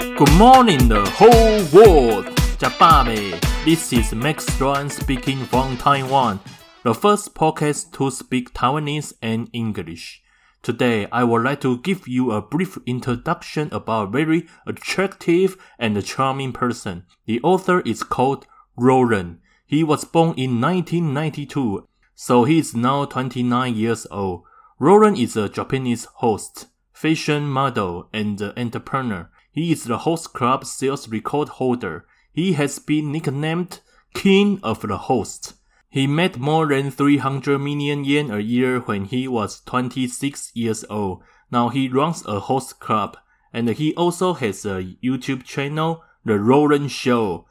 Good morning, the whole world. Jababe. This is Max Juan speaking from Taiwan, the first podcast to speak Taiwanese and English. Today, I would like to give you a brief introduction about a very attractive and charming person. The author is called Roland. He was born in 1992, so he is now 29 years old. Roland is a Japanese host, fashion model, and entrepreneur. He is the host club sales record holder. He has been nicknamed King of the Host. He made more than 300 million yen a year when he was 26 years old. Now he runs a host club and he also has a YouTube channel, The Roland Show.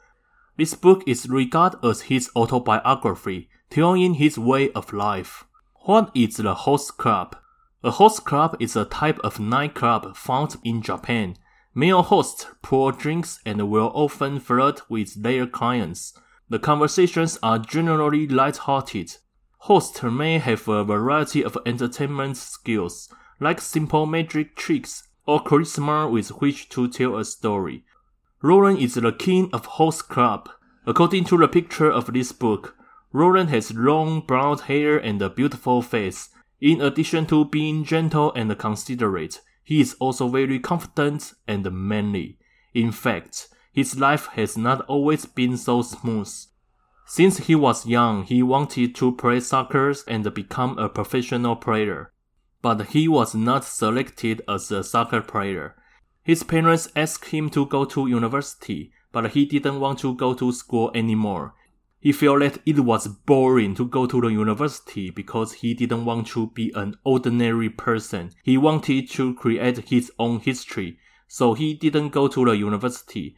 This book is regarded as his autobiography, telling his way of life. What is the host club? A host club is a type of nightclub found in Japan. Male hosts pour drinks and will often flirt with their clients. The conversations are generally light-hearted. Hosts may have a variety of entertainment skills, like simple magic tricks or charisma with which to tell a story. Roland is the king of host club. According to the picture of this book, Roland has long brown hair and a beautiful face. In addition to being gentle and considerate, he is also very confident and manly. In fact, his life has not always been so smooth. Since he was young, he wanted to play soccer and become a professional player. But he was not selected as a soccer player. His parents asked him to go to university, but he didn't want to go to school anymore. He felt that it was boring to go to the university because he didn't want to be an ordinary person. He wanted to create his own history, so he didn't go to the university.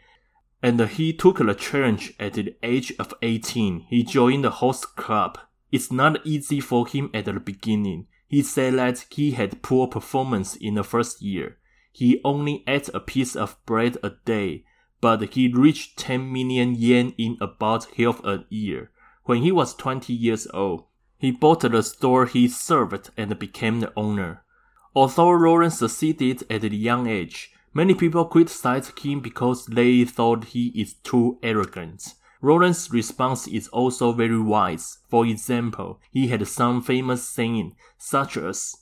And he took the challenge at the age of 18. He joined the host club. It's not easy for him at the beginning. He said that he had poor performance in the first year. He only ate a piece of bread a day but he reached 10 million yen in about half a year. When he was 20 years old, he bought the store he served and became the owner. Although Roland succeeded at a young age, many people criticized him because they thought he is too arrogant. Roland's response is also very wise. For example, he had some famous saying, such as,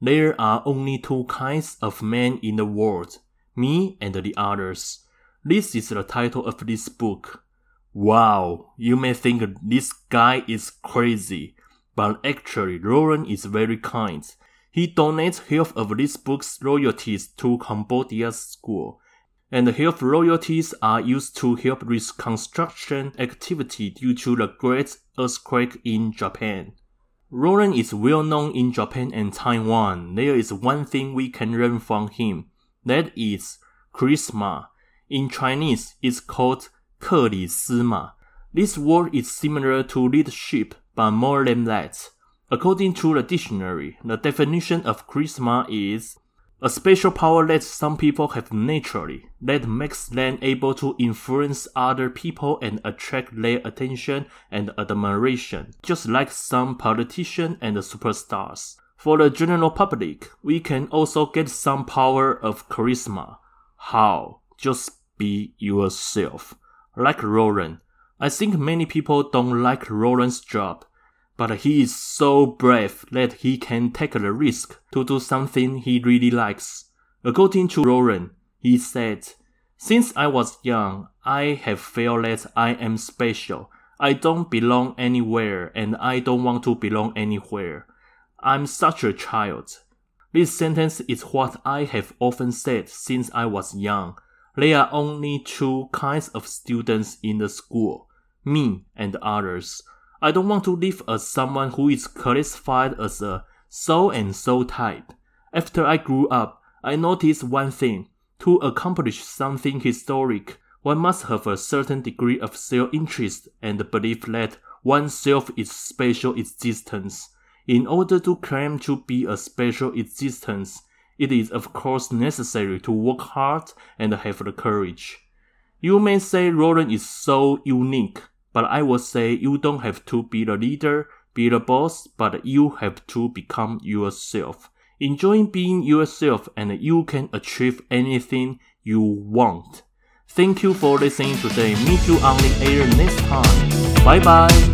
There are only two kinds of men in the world, me and the others. This is the title of this book. Wow, you may think this guy is crazy, but actually Roland is very kind. He donates half of this book's royalties to Cambodia's school, and half royalties are used to help reconstruction activity due to the great earthquake in Japan. Roland is well known in Japan and Taiwan. There is one thing we can learn from him. That is charisma. In Chinese, it's called 克里斯玛. This word is similar to leadership, but more than that. According to the dictionary, the definition of charisma is a special power that some people have naturally that makes them able to influence other people and attract their attention and admiration, just like some politicians and superstars. For the general public, we can also get some power of charisma. How? Just be yourself. Like Roland. I think many people don't like Roland's job, but he is so brave that he can take the risk to do something he really likes. According to Roland, he said, Since I was young, I have felt that I am special. I don't belong anywhere and I don't want to belong anywhere. I'm such a child. This sentence is what I have often said since I was young. There are only two kinds of students in the school, me and others. I don't want to live as someone who is classified as a so and so type. After I grew up, I noticed one thing. To accomplish something historic, one must have a certain degree of self-interest and belief that oneself is special existence. In order to claim to be a special existence, it is of course necessary to work hard and have the courage. You may say Roland is so unique, but I would say you don't have to be the leader, be the boss, but you have to become yourself. Enjoy being yourself and you can achieve anything you want. Thank you for listening today. Meet you on the air next time. Bye bye.